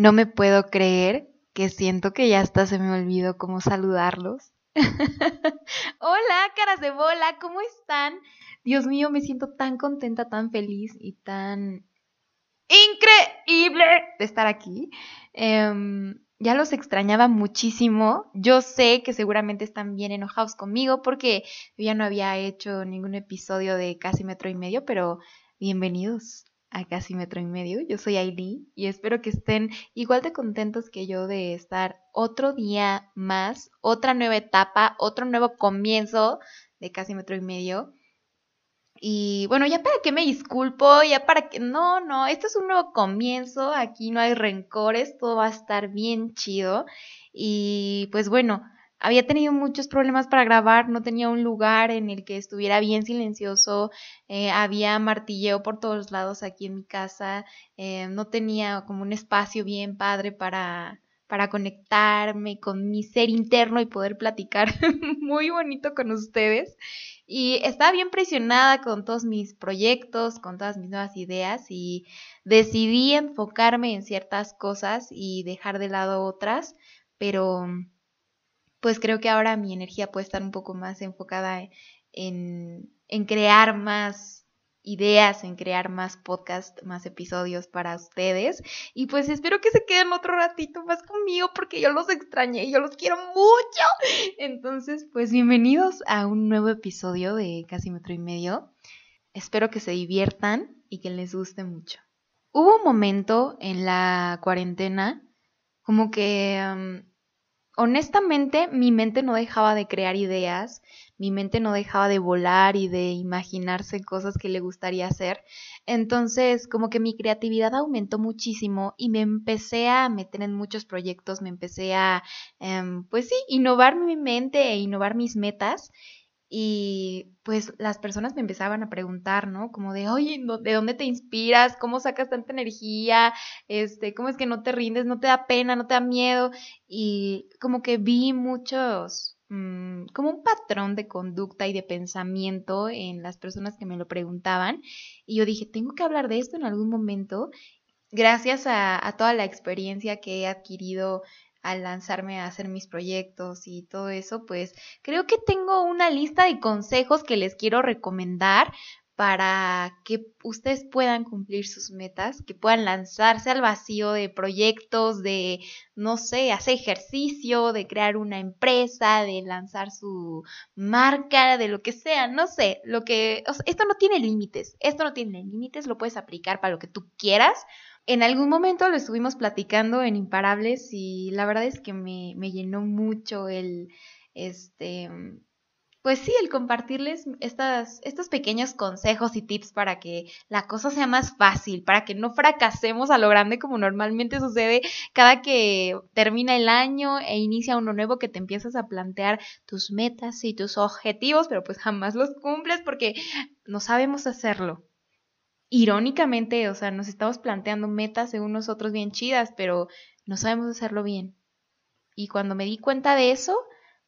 No me puedo creer que siento que ya hasta se me olvidó cómo saludarlos. Hola, caras de bola, ¿cómo están? Dios mío, me siento tan contenta, tan feliz y tan increíble de estar aquí. Em, ya los extrañaba muchísimo. Yo sé que seguramente están bien enojados conmigo porque yo ya no había hecho ningún episodio de casi metro y medio, pero bienvenidos a casi metro y medio. Yo soy Aileen y espero que estén igual de contentos que yo de estar otro día más, otra nueva etapa, otro nuevo comienzo de casi metro y medio. Y bueno, ya para qué me disculpo, ya para que... No, no, este es un nuevo comienzo, aquí no hay rencores, todo va a estar bien chido. Y pues bueno, había tenido muchos problemas para grabar, no tenía un lugar en el que estuviera bien silencioso, eh, había martilleo por todos lados aquí en mi casa, eh, no tenía como un espacio bien padre para, para conectarme con mi ser interno y poder platicar muy bonito con ustedes. Y estaba bien presionada con todos mis proyectos, con todas mis nuevas ideas y decidí enfocarme en ciertas cosas y dejar de lado otras, pero pues creo que ahora mi energía puede estar un poco más enfocada en, en crear más ideas, en crear más podcasts, más episodios para ustedes. Y pues espero que se queden otro ratito más conmigo porque yo los extrañé y yo los quiero mucho. Entonces, pues bienvenidos a un nuevo episodio de Casi Metro y Medio. Espero que se diviertan y que les guste mucho. Hubo un momento en la cuarentena como que... honestamente, mi mente no dejaba de crear ideas, mi mente no dejaba de volar y de imaginarse cosas que le gustaría hacer. Entonces, como que mi creatividad aumentó muchísimo y me empecé a meter en muchos proyectos, me empecé a, em, pues sí, innovar mi mente e innovar mis metas. Y pues las personas me empezaban a preguntar, ¿no? Como de, oye, ¿de dónde te inspiras? ¿Cómo sacas tanta energía? Este, ¿cómo es que no te rindes? ¿No te da pena? ¿No te da miedo? Y como que vi muchos, Mm, como un patrón de conducta y de pensamiento en las personas que me lo preguntaban. Y yo dije, tengo que hablar de esto en algún momento. Gracias a, a toda la experiencia que he adquirido al lanzarme a hacer mis proyectos y todo eso, pues creo que tengo una lista de consejos que les quiero recomendar para que ustedes puedan cumplir sus metas, que puedan lanzarse al vacío de proyectos, de, no sé, hacer ejercicio, de crear una empresa, de lanzar su marca, de lo que sea, no sé, lo que, esto no tiene límites, esto no tiene límites, lo puedes aplicar para lo que tú quieras. En algún momento lo estuvimos platicando en Imparables y la verdad es que me, llenó mucho el, este, pues sí, el compartirles estas, estos pequeños consejos y tips para que la cosa sea más fácil, para que no fracasemos a lo grande como normalmente sucede cada que termina el año e inicia uno nuevo que te empiezas a plantear tus metas y tus objetivos, pero pues jamás los cumples porque no sabemos hacerlo. Irónicamente, o sea, nos estamos planteando metas según nosotros bien chidas, pero no sabemos hacerlo bien. Y cuando me di cuenta de eso,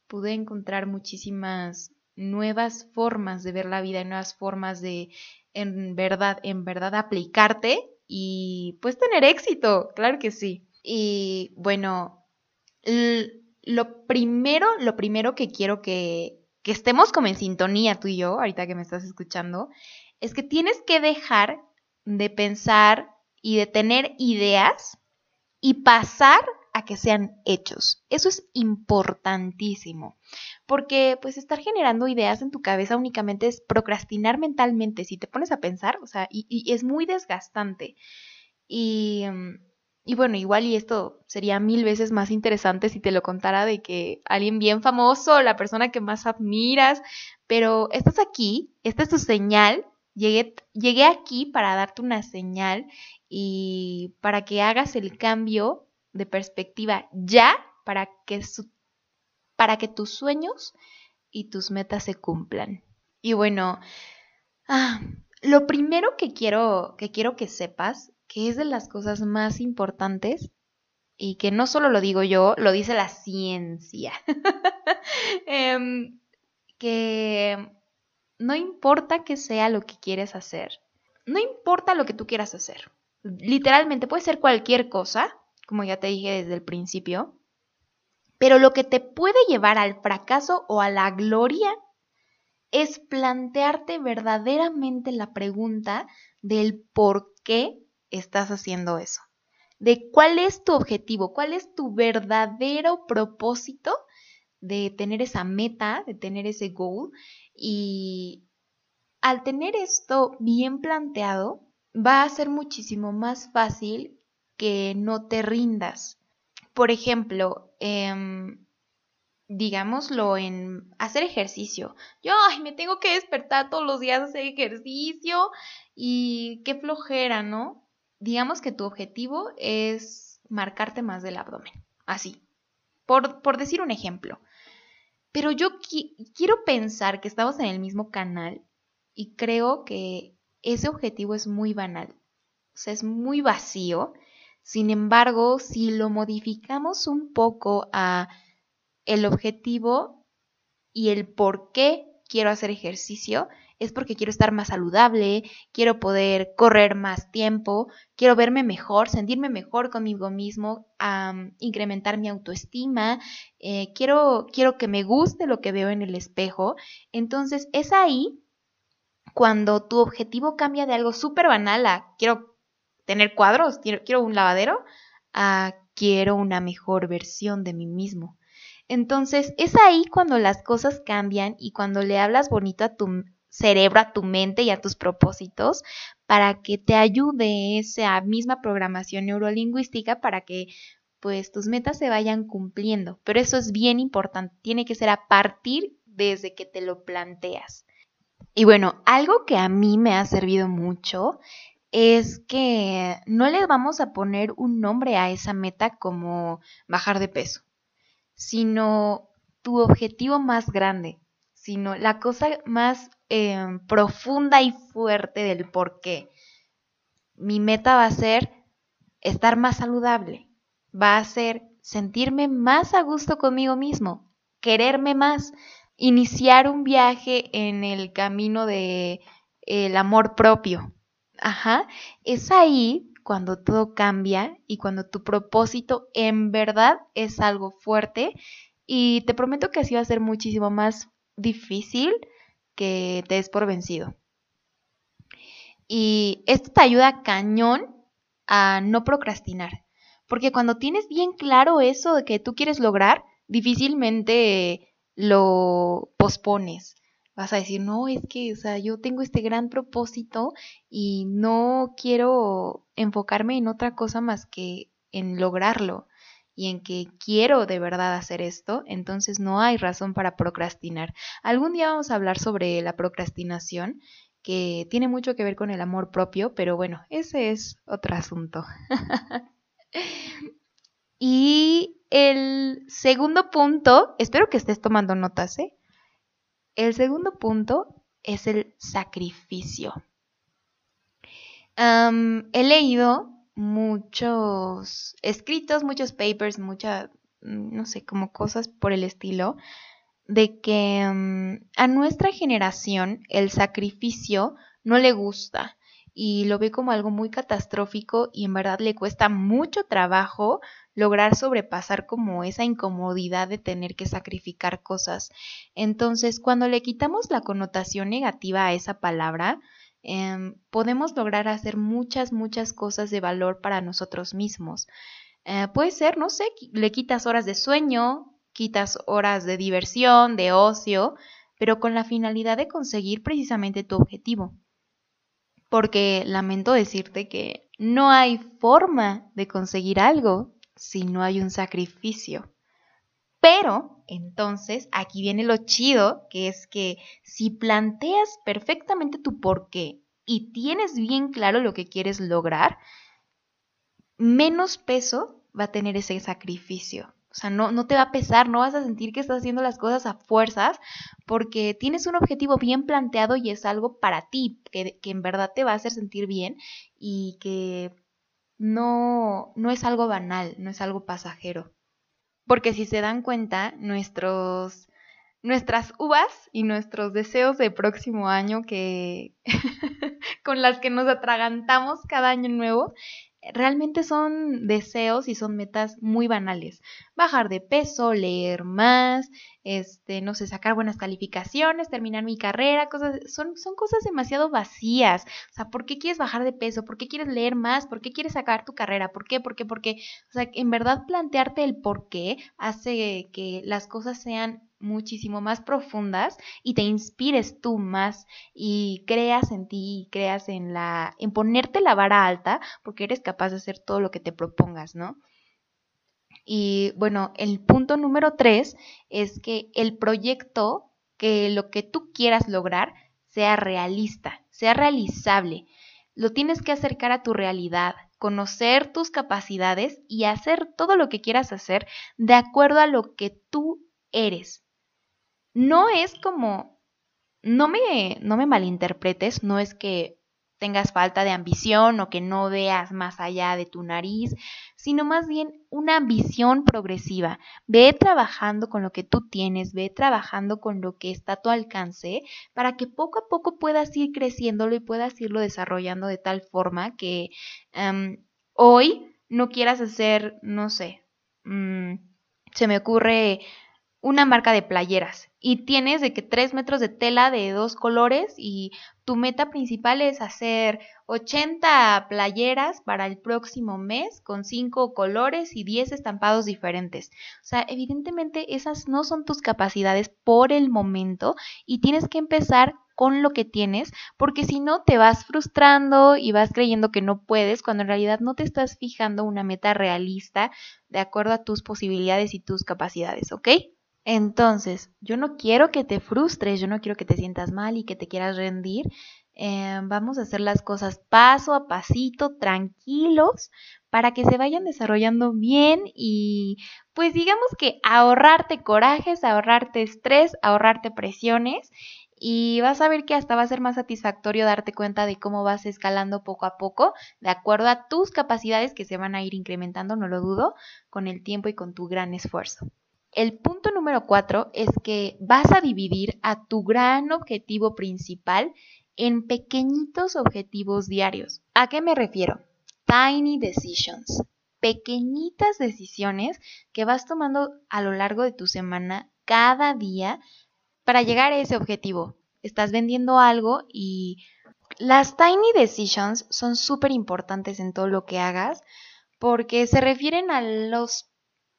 pude encontrar muchísimas nuevas formas de ver la vida, nuevas formas de en verdad, en verdad aplicarte y pues tener éxito, claro que sí. Y bueno, lo primero, lo primero que quiero que, que estemos como en sintonía tú y yo, ahorita que me estás escuchando, es que tienes que dejar de pensar y de tener ideas y pasar a que sean hechos. Eso es importantísimo, porque pues estar generando ideas en tu cabeza únicamente es procrastinar mentalmente, si te pones a pensar, o sea, y, es muy desgastante. Y, mm, y bueno, igual y esto sería mil veces más interesante si te lo contara de que alguien bien famoso, la persona que más admiras, pero estás aquí, esta es tu señal, llegué, llegué aquí para darte una señal y para que hagas el cambio de perspectiva ya para que, para que tus sueños y tus metas se cumplan. Y bueno, ah, lo primero que quiero, que quiero que sepas, que es de las cosas más importantes, y que no solo lo digo yo, lo dice la ciencia, em, que no importa que sea lo que quieres hacer, no importa lo que tú quieras hacer, literalmente puede ser cualquier cosa, como ya te dije desde el principio. Pero lo que te puede llevar al fracaso o a la gloria es plantearte verdaderamente la pregunta del por qué estás haciendo eso, de cuál es tu objetivo, cuál es tu verdadero propósito de tener esa meta, de tener ese goal. Y al tener esto bien planteado, va a ser muchísimo más fácil que no te rindas. Por ejemplo, em, digámoslo en hacer ejercicio. Yo, ay, me tengo que despertar todos los días a hacer ejercicio y qué flojera, ¿no? Digamos que tu objetivo es marcarte más del abdomen, así, por, por decir un ejemplo. Pero yo quiero pensar que estamos en el mismo canal y creo que ese objetivo es muy banal, o sea, es muy vacío. Sin embargo, si lo modificamos un poco a el objetivo y el por qué quiero hacer ejercicio, es porque quiero estar más saludable, quiero poder correr más tiempo, quiero verme mejor, sentirme mejor conmigo mismo, incrementar mi autoestima, eh, quiero, quiero que me guste lo que veo en el espejo. Entonces es ahí cuando tu objetivo cambia de algo súper banal a quiero tener cuadros, quiero, quiero un lavadero, a quiero una mejor versión de mí mismo. Entonces es ahí cuando las cosas cambian y cuando le hablas bonito a tu cerebro, a tu mente y a tus propósitos para que te ayude esa misma programación neurolingüística para que pues tus metas se vayan cumpliendo. Pero eso es bien importante, tiene que ser a partir desde que te lo planteas. Y bueno, algo que a mí me ha servido mucho es que no le vamos a poner un nombre a esa meta como bajar de peso, sino tu objetivo más grande, sino la cosa más Em, profunda y fuerte del por qué. Mi meta va a ser estar más saludable, va a ser sentirme más a gusto conmigo mismo, quererme más, iniciar un viaje en el camino de el amor propio. Ajá, es ahí cuando todo cambia y cuando tu propósito en verdad es algo fuerte y te prometo que así va a ser muchísimo más difícil que te des por vencido. Y esto te ayuda cañón a no procrastinar. Porque cuando tienes bien claro eso de que tú quieres lograr, difícilmente lo pospones. Vas a decir, no, es que, o sea, yo tengo este gran propósito y no quiero enfocarme en otra cosa más que en lograrlo y en que quiero de verdad hacer esto, entonces no hay razón para procrastinar. Algún día vamos a hablar sobre la procrastinación, que tiene mucho que ver con el amor propio, pero bueno, ese es otro asunto. y el segundo punto, espero que estés tomando notas, ¿eh? El segundo punto es el sacrificio. he leído muchos escritos, muchos papers, muchas, mm, no sé, como cosas por el estilo, de que mm, a nuestra generación el sacrificio no le gusta y lo ve como algo muy catastrófico y en verdad le cuesta mucho trabajo lograr sobrepasar como esa incomodidad de tener que sacrificar cosas. Entonces, cuando le quitamos la connotación negativa a esa palabra, Em, podemos lograr hacer muchas, muchas cosas de valor para nosotros mismos. Eh, puede ser, no sé, le quitas horas de sueño, quitas horas de diversión, de ocio, pero con la finalidad de conseguir precisamente tu objetivo. Porque lamento decirte que no hay forma de conseguir algo si no hay un sacrificio. Pero entonces aquí viene lo chido, que es que si planteas perfectamente tu porqué y tienes bien claro lo que quieres lograr, menos peso va a tener ese sacrificio. O sea, no, no te va a pesar, no vas a sentir que estás haciendo las cosas a fuerzas porque tienes un objetivo bien planteado y es algo para ti, que, que en verdad te va a hacer sentir bien y que no, no es algo banal, no es algo pasajero. Porque si se dan cuenta, nuestros, nuestras uvas y nuestros deseos de próximo año que con las que nos atragantamos cada año nuevo, realmente son deseos y son metas muy banales. Bajar de peso, leer más, este, no sé, sacar buenas calificaciones, terminar mi carrera, cosas, son, son cosas demasiado vacías. O sea, ¿por qué quieres bajar de peso? ¿Por qué quieres leer más? ¿Por qué quieres sacar tu carrera? ¿Por qué? ¿Por qué? ¿Por qué? O sea, en verdad plantearte el por qué hace que las cosas sean muchísimo más profundas y te inspires tú más y creas en ti y creas en la en ponerte la vara alta porque eres capaz de hacer todo lo que te propongas, ¿no? Y bueno, el punto número tres es que el proyecto, que lo que tú quieras lograr, sea realista, sea realizable. Lo tienes que acercar a tu realidad, conocer tus capacidades y hacer todo lo que quieras hacer de acuerdo a lo que tú eres no es como, no me, no me malinterpretes, no es que tengas falta de ambición o que no veas más allá de tu nariz, sino más bien una visión progresiva. Ve trabajando con lo que tú tienes, ve trabajando con lo que está a tu alcance para que poco a poco puedas ir creciéndolo y puedas irlo desarrollando de tal forma que em, hoy no quieras hacer, no sé, mm, se me ocurre una marca de playeras y tienes de que tres metros de tela de dos colores y tu meta principal es hacer 80 playeras para el próximo mes con cinco colores y 10 estampados diferentes. O sea, evidentemente esas no son tus capacidades por el momento y tienes que empezar con lo que tienes, porque si no te vas frustrando y vas creyendo que no puedes, cuando en realidad no te estás fijando una meta realista de acuerdo a tus posibilidades y tus capacidades, ¿ok? Entonces, yo no quiero que te frustres, yo no quiero que te sientas mal y que te quieras rendir. Eh, vamos a hacer las cosas paso a pasito, tranquilos, para que se vayan desarrollando bien y pues digamos que ahorrarte corajes, ahorrarte estrés, ahorrarte presiones y vas a ver que hasta va a ser más satisfactorio darte cuenta de cómo vas escalando poco a poco, de acuerdo a tus capacidades que se van a ir incrementando, no lo dudo, con el tiempo y con tu gran esfuerzo. El punto número cuatro es que vas a dividir a tu gran objetivo principal en pequeñitos objetivos diarios. ¿A qué me refiero? Tiny decisions. Pequeñitas decisiones que vas tomando a lo largo de tu semana cada día para llegar a ese objetivo. Estás vendiendo algo y las tiny decisions son súper importantes en todo lo que hagas porque se refieren a los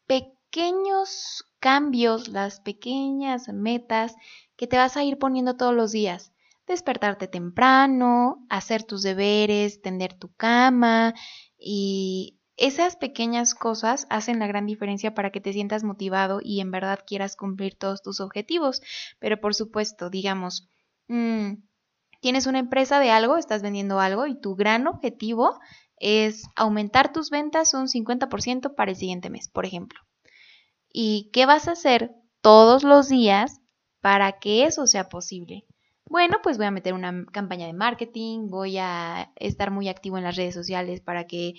pequeños pequeños cambios, las pequeñas metas que te vas a ir poniendo todos los días. Despertarte temprano, hacer tus deberes, tender tu cama y esas pequeñas cosas hacen la gran diferencia para que te sientas motivado y en verdad quieras cumplir todos tus objetivos. Pero por supuesto, digamos, mm, tienes una empresa de algo, estás vendiendo algo y tu gran objetivo es aumentar tus ventas un 50% para el siguiente mes, por ejemplo. ¿Y qué vas a hacer todos los días para que eso sea posible? Bueno, pues voy a meter una campaña de marketing, voy a estar muy activo en las redes sociales para que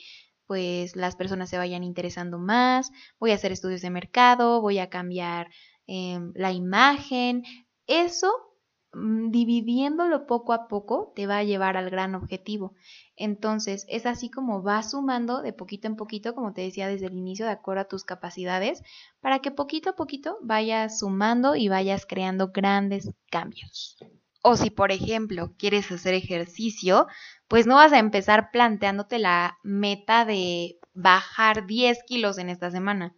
pues las personas se vayan interesando más, voy a hacer estudios de mercado, voy a cambiar em, la imagen. Eso Mm, dividiéndolo poco a poco te va a llevar al gran objetivo. Entonces, es así como vas sumando de poquito en poquito, como te decía desde el inicio, de acuerdo a tus capacidades, para que poquito a poquito vayas sumando y vayas creando grandes cambios. O si, por ejemplo, quieres hacer ejercicio, pues no vas a empezar planteándote la meta de bajar 10 kilos en esta semana,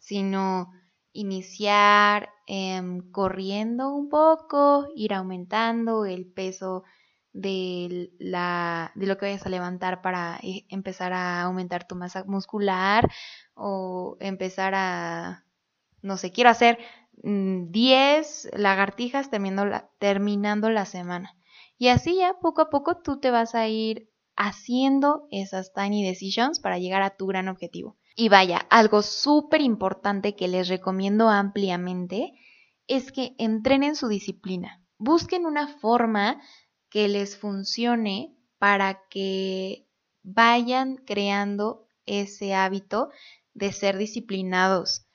sino iniciar em, corriendo un poco, ir aumentando el peso de, la, de lo que vayas a levantar para eh, empezar a aumentar tu masa muscular o empezar a, no sé, quiero hacer 10 mm, lagartijas terminando la, terminando la semana. Y así ya poco a poco tú te vas a ir haciendo esas tiny decisions para llegar a tu gran objetivo. Y vaya, algo súper importante que les recomiendo ampliamente es que entrenen su disciplina. Busquen una forma que les funcione para que vayan creando ese hábito de ser disciplinados.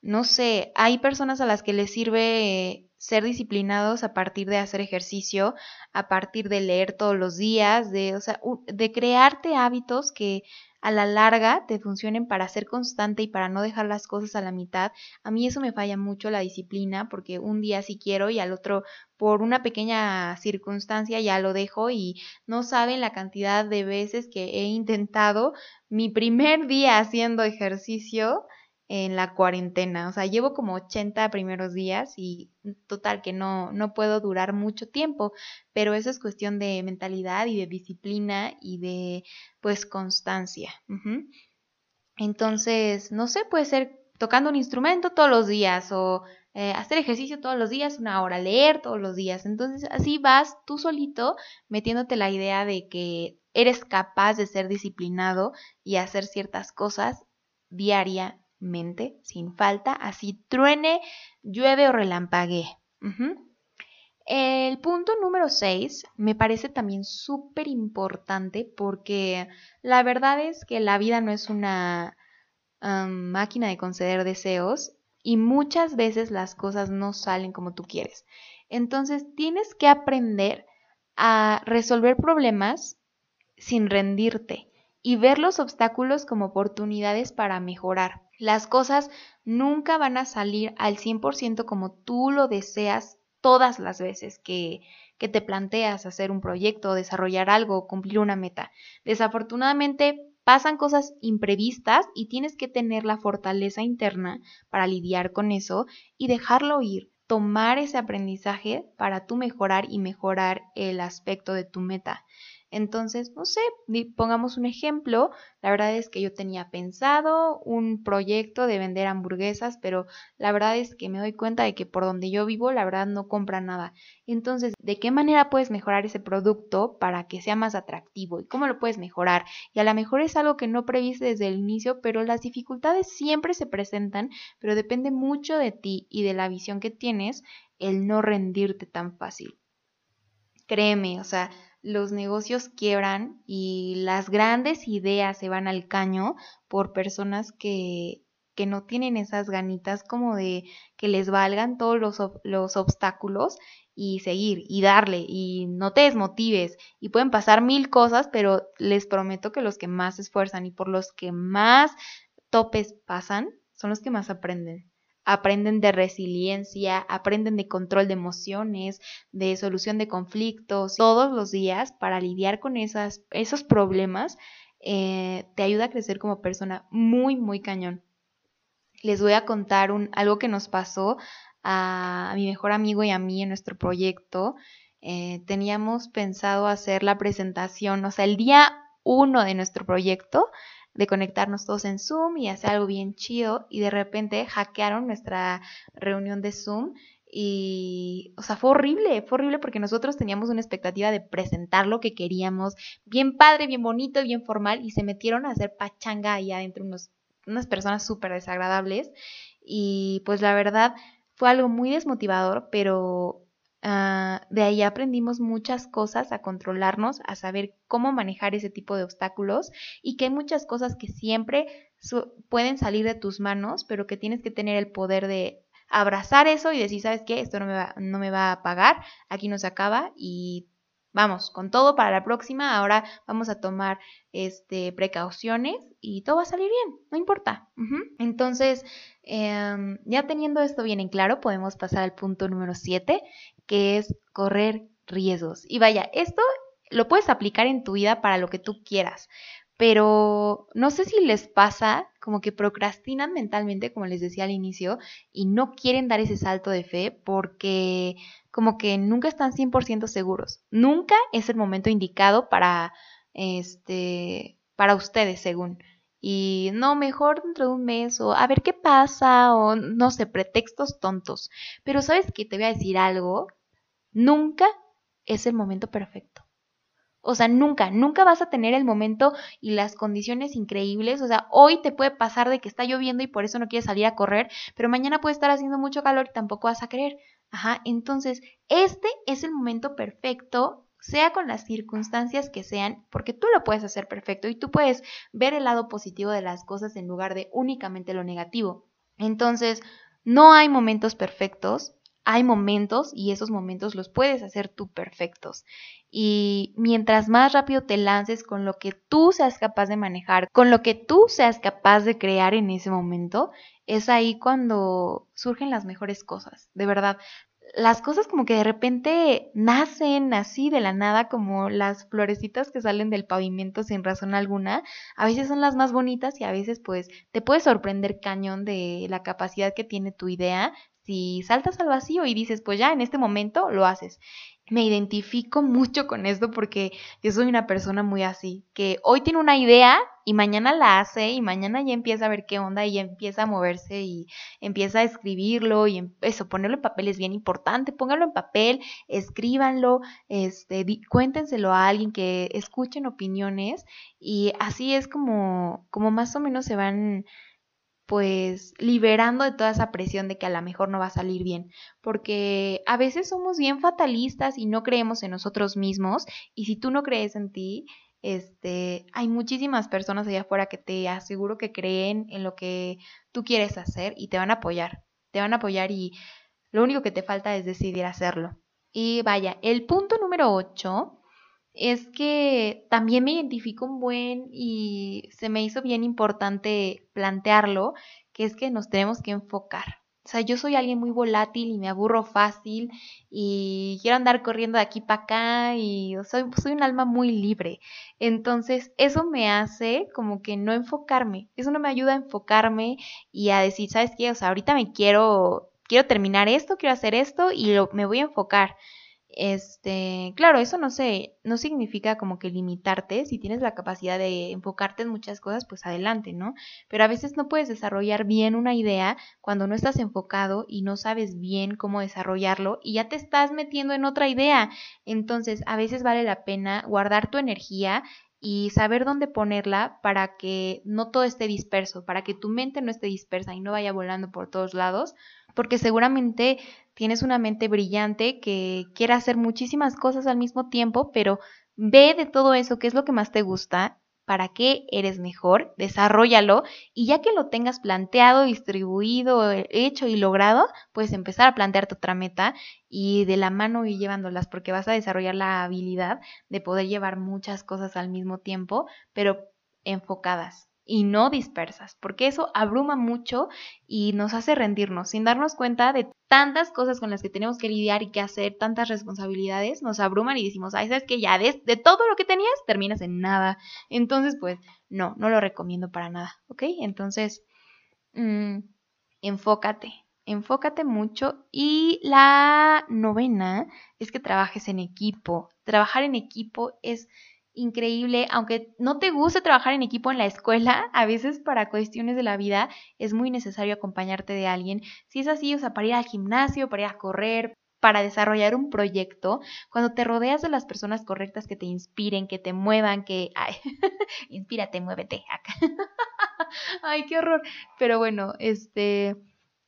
No sé, hay personas a las que les sirve ser disciplinados a partir de hacer ejercicio, a partir de leer todos los días, de, o sea, de crearte hábitos que a la larga te funcionen para ser constante y para no dejar las cosas a la mitad. A mí eso me falla mucho la disciplina porque un día sí quiero y al otro por una pequeña circunstancia ya lo dejo y no saben la cantidad de veces que he intentado mi primer día haciendo ejercicio en la cuarentena. O sea, llevo como 80 primeros días y total que no, no puedo durar mucho tiempo, pero eso es cuestión de mentalidad y de disciplina y de pues constancia. Entonces, no sé, puede ser tocando un instrumento todos los días o eh, hacer ejercicio todos los días, una hora, leer todos los días. Entonces, así vas tú solito metiéndote la idea de que eres capaz de ser disciplinado y hacer ciertas cosas diaria mente, sin falta, así truene, llueve o relampague. El punto número 6 me parece también súper importante porque la verdad es que la vida no es una máquina de conceder deseos y muchas veces las cosas no salen como tú quieres. Entonces tienes que aprender a resolver problemas sin rendirte y ver los obstáculos como oportunidades para mejorar. Las cosas nunca van a salir al 100% como tú lo deseas todas las veces que, que te planteas hacer un proyecto, desarrollar algo, cumplir una meta. Desafortunadamente pasan cosas imprevistas y tienes que tener la fortaleza interna para lidiar con eso y dejarlo ir, tomar ese aprendizaje para tú mejorar y mejorar el aspecto de tu meta. Entonces, no sé, pongamos un ejemplo. La verdad es que yo tenía pensado un proyecto de vender hamburguesas, pero la verdad es que me doy cuenta de que por donde yo vivo, la verdad no compra nada. Entonces, ¿de qué manera puedes mejorar ese producto para que sea más atractivo? ¿Y cómo lo puedes mejorar? Y a lo mejor es algo que no previste desde el inicio, pero las dificultades siempre se presentan, pero depende mucho de ti y de la visión que tienes el no rendirte tan fácil. Créeme, o sea, los negocios quiebran y las grandes ideas se van al caño por personas que, que no tienen esas ganitas como de que les valgan todos los, los obstáculos y seguir y darle y no te desmotives. Y pueden pasar mil cosas, pero les prometo que los que más se esfuerzan y por los que más topes pasan son los que más aprenden aprenden de resiliencia, aprenden de control de emociones, de solución de conflictos, todos los días para lidiar con esos problemas, eh, te ayuda a crecer como persona muy, muy cañón. Les voy a contar un, algo que nos pasó a, mi mejor amigo y a mí en nuestro proyecto. Eh, teníamos pensado hacer la presentación, o sea, el día uno de nuestro proyecto, de conectarnos todos en Zoom y hacer algo bien chido y de repente hackearon nuestra reunión de Zoom y, o sea, fue horrible, fue horrible porque nosotros teníamos una expectativa de presentar lo que queríamos, bien padre, bien bonito, bien formal, y se metieron a hacer pachanga ahí adentro unos, unas personas súper desagradables. Y pues la verdad fue algo muy desmotivador, pero Ah, de ahí aprendimos muchas cosas a controlarnos, a saber cómo manejar ese tipo de obstáculos y que hay muchas cosas que siempre pueden salir de tus manos, pero que tienes que tener el poder de abrazar eso y decir, ¿sabes qué? Esto no me va, no me va a pagar, aquí no se acaba y vamos, con todo para la próxima, ahora vamos a tomar este, precauciones y todo va a salir bien, no importa. Entonces, em, ya teniendo esto bien en claro, podemos pasar al punto número 7, que es correr riesgos. Y vaya, esto lo puedes aplicar en tu vida para lo que tú quieras, pero no sé si les pasa como que procrastinan mentalmente, como les decía al inicio, y no quieren dar ese salto de fe porque como que nunca están 100% seguros. Nunca es el momento indicado para este para ustedes, según. Y no, mejor dentro de un mes o a ver qué pasa o no sé, pretextos tontos. Pero sabes que te voy a decir algo, nunca es el momento perfecto. O sea, nunca, nunca vas a tener el momento y las condiciones increíbles. O sea, hoy te puede pasar de que está lloviendo y por eso no quieres salir a correr, pero mañana puede estar haciendo mucho calor y tampoco vas a querer. Ajá, entonces, este es el momento perfecto, sea con las circunstancias que sean, porque tú lo puedes hacer perfecto y tú puedes ver el lado positivo de las cosas en lugar de únicamente lo negativo. Entonces, no hay momentos perfectos, hay momentos y esos momentos los puedes hacer tú perfectos. Y mientras más rápido te lances con lo que tú seas capaz de manejar, con lo que tú seas capaz de crear en ese momento, es ahí cuando surgen las mejores cosas. De verdad, las cosas como que de repente nacen así de la nada, como las florecitas que salen del pavimento sin razón alguna. A veces son las más bonitas y a veces pues te puede sorprender cañón de la capacidad que tiene tu idea si saltas al vacío y dices, pues ya en este momento lo haces me identifico mucho con esto porque yo soy una persona muy así, que hoy tiene una idea y mañana la hace y mañana ya empieza a ver qué onda y ya empieza a moverse y empieza a escribirlo y em, eso, ponerlo en papel es bien importante, póngalo en papel, escríbanlo, este, cuéntenselo a alguien que escuchen opiniones y así es como, como más o menos se van pues liberando de toda esa presión de que a lo mejor no va a salir bien, porque a veces somos bien fatalistas y no creemos en nosotros mismos y si tú no crees en ti, este, hay muchísimas personas allá afuera que te aseguro que creen en lo que tú quieres hacer y te van a apoyar, te van a apoyar y lo único que te falta es decidir hacerlo. Y vaya, el punto número 8 es que también me identifico un buen y se me hizo bien importante plantearlo, que es que nos tenemos que enfocar. O sea, yo soy alguien muy volátil y me aburro fácil y quiero andar corriendo de aquí para acá y soy, soy un alma muy libre. Entonces, eso me hace como que no enfocarme. Eso no me ayuda a enfocarme y a decir, ¿sabes qué? O sea, ahorita me quiero, quiero terminar esto, quiero hacer esto y lo, me voy a enfocar. Este, claro, eso no sé, no significa como que limitarte, si tienes la capacidad de enfocarte en muchas cosas, pues adelante, ¿no? Pero a veces no puedes desarrollar bien una idea cuando no estás enfocado y no sabes bien cómo desarrollarlo y ya te estás metiendo en otra idea. Entonces, a veces vale la pena guardar tu energía y saber dónde ponerla para que no todo esté disperso, para que tu mente no esté dispersa y no vaya volando por todos lados, porque seguramente tienes una mente brillante que quiere hacer muchísimas cosas al mismo tiempo, pero ve de todo eso qué es lo que más te gusta, para qué eres mejor, desarrollalo y ya que lo tengas planteado, distribuido, hecho y logrado, puedes empezar a plantearte otra meta y de la mano ir llevándolas porque vas a desarrollar la habilidad de poder llevar muchas cosas al mismo tiempo, pero enfocadas y no dispersas, porque eso abruma mucho y nos hace rendirnos sin darnos cuenta de tantas cosas con las que tenemos que lidiar y que hacer, tantas responsabilidades, nos abruman y decimos, ay, sabes que ya de, de, todo lo que tenías terminas en nada. Entonces, pues, no, no lo recomiendo para nada, ¿ok? Entonces, mmm, enfócate, enfócate mucho. Y la novena es que trabajes en equipo. Trabajar en equipo es increíble, aunque no te guste trabajar en equipo en la escuela, a veces para cuestiones de la vida es muy necesario acompañarte de alguien. Si es así, o sea, para ir al gimnasio, para ir a correr, para desarrollar un proyecto, cuando te rodeas de las personas correctas que te inspiren, que te muevan, que... Ay, inspírate, muévete acá. Ay, qué horror. Pero bueno, este,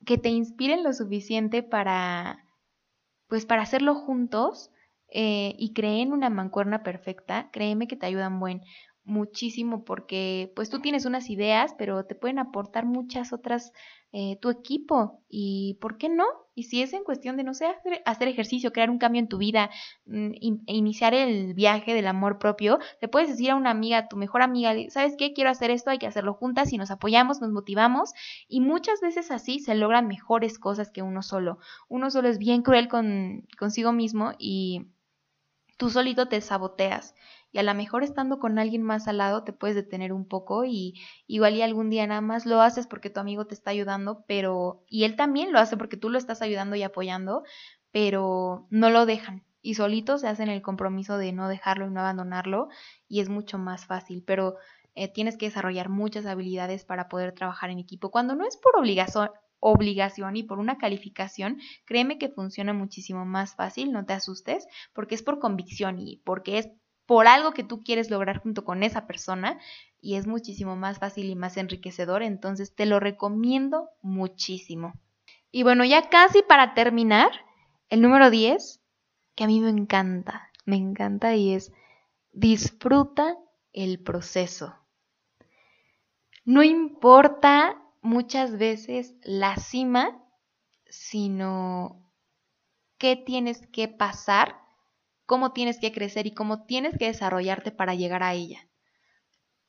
que te inspiren lo suficiente para, pues para hacerlo juntos eh, y creen una mancuerna perfecta, créeme que te ayudan buen muchísimo porque pues tú tienes unas ideas, pero te pueden aportar muchas otras eh, tu equipo y ¿por qué no? Y si es en cuestión de, no sé, hacer, ejercicio, crear un cambio en tu vida, mm, e iniciar el viaje del amor propio, le puedes decir a una amiga, a tu mejor amiga, ¿sabes qué? Quiero hacer esto, hay que hacerlo juntas y nos apoyamos, nos motivamos y muchas veces así se logran mejores cosas que uno solo. Uno solo es bien cruel con, consigo mismo y tú solito te saboteas y a lo mejor estando con alguien más al lado te puedes detener un poco y igual y algún día nada más lo haces porque tu amigo te está ayudando, pero y él también lo hace porque tú lo estás ayudando y apoyando, pero no lo dejan y solitos se hacen el compromiso de no dejarlo y no abandonarlo y es mucho más fácil, pero eh, tienes que desarrollar muchas habilidades para poder trabajar en equipo. Cuando no es por obligación, obligación y por una calificación, créeme que funciona muchísimo más fácil, no te asustes, porque es por convicción y porque es por algo que tú quieres lograr junto con esa persona y es muchísimo más fácil y más enriquecedor, entonces te lo recomiendo muchísimo. Y bueno, ya casi para terminar, el número 10, que a mí me encanta, me encanta y es disfruta el proceso. No importa muchas veces la cima, sino qué tienes que pasar, cómo tienes que crecer y cómo tienes que desarrollarte para llegar a ella.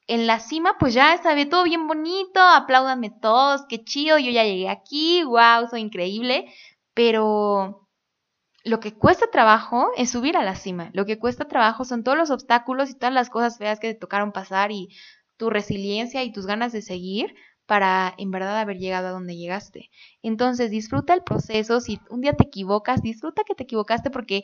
En la cima, pues ya está todo bien bonito, apláudanme todos, qué chido, yo ya llegué aquí, wow, soy increíble, pero lo que cuesta trabajo es subir a la cima, lo que cuesta trabajo son todos los obstáculos y todas las cosas feas que te tocaron pasar y tu resiliencia y tus ganas de seguir para en verdad haber llegado a donde llegaste. Entonces disfruta el proceso, si un día te equivocas, disfruta que te equivocaste porque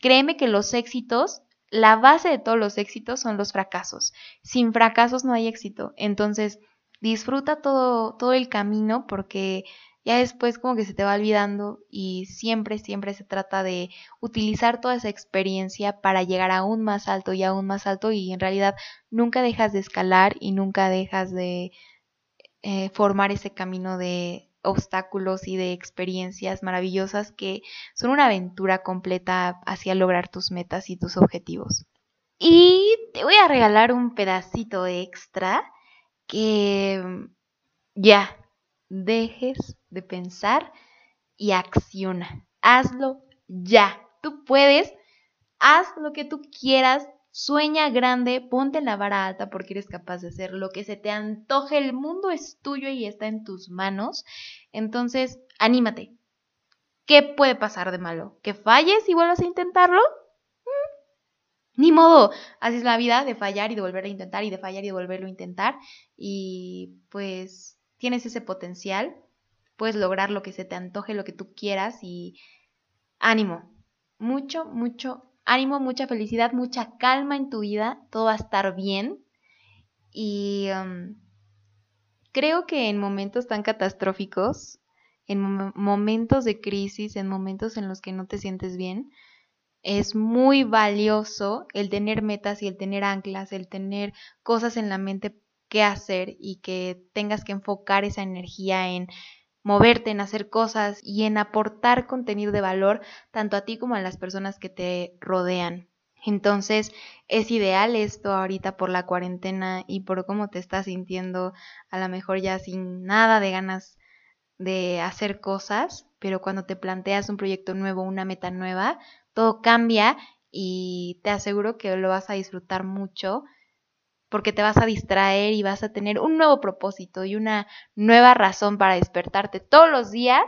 créeme que los éxitos, la base de todos los éxitos son los fracasos. Sin fracasos no hay éxito. Entonces disfruta todo, todo el camino porque ya después como que se te va olvidando y siempre, siempre se trata de utilizar toda esa experiencia para llegar aún más alto y aún más alto y en realidad nunca dejas de escalar y nunca dejas de eh, formar ese camino de obstáculos y de experiencias maravillosas que son una aventura completa hacia lograr tus metas y tus objetivos. Y te voy a regalar un pedacito extra que ya dejes de pensar y acciona. Hazlo ya. Tú puedes, haz lo que tú quieras, Sueña grande, ponte la vara alta porque eres capaz de hacer lo que se te antoje. El mundo es tuyo y está en tus manos. Entonces, anímate. ¿Qué puede pasar de malo? ¿Que falles y vuelvas a intentarlo? Mm, ni modo. Así es la vida de fallar y de volver a intentar y de fallar y de volverlo a intentar. Y pues tienes ese potencial. Puedes lograr lo que se te antoje, lo que tú quieras y ánimo. Mucho, mucho ánimo, mucha felicidad, mucha calma en tu vida, todo va a estar bien. Y um, creo que en momentos tan catastróficos, en momentos de crisis, en momentos en los que no te sientes bien, es muy valioso el tener metas y el tener anclas, el tener cosas en la mente que hacer y que tengas que enfocar esa energía en moverte, en hacer cosas y en aportar contenido de valor tanto a ti como a las personas que te rodean. Entonces es ideal esto ahorita por la cuarentena y por cómo te estás sintiendo, a lo mejor ya sin nada de ganas de hacer cosas, pero cuando te planteas un proyecto nuevo, una meta nueva, todo cambia y te aseguro que lo vas a disfrutar mucho porque te vas a distraer y vas a tener un nuevo propósito y una nueva razón para despertarte todos los días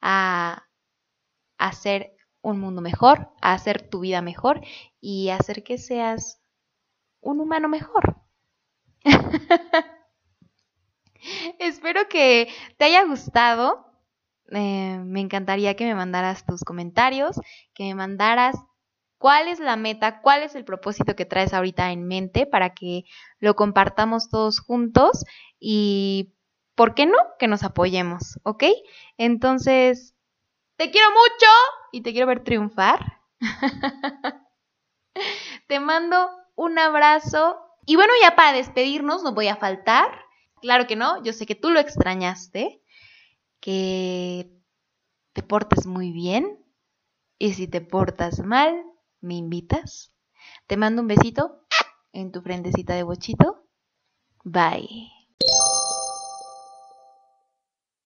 a hacer un mundo mejor, a hacer tu vida mejor y hacer que seas un humano mejor. Espero que te haya gustado. Eh, me encantaría que me mandaras tus comentarios, que me mandaras cuál es la meta, cuál es el propósito que traes ahorita en mente para que lo compartamos todos juntos y, ¿por qué no? Que nos apoyemos, ¿ok? Entonces, te quiero mucho y te quiero ver triunfar. te mando un abrazo y bueno, ya para despedirnos no voy a faltar. Claro que no, yo sé que tú lo extrañaste, que te portes muy bien y si te portas mal, ¿Me invitas? Te mando un besito en tu frentecita de bochito. Bye.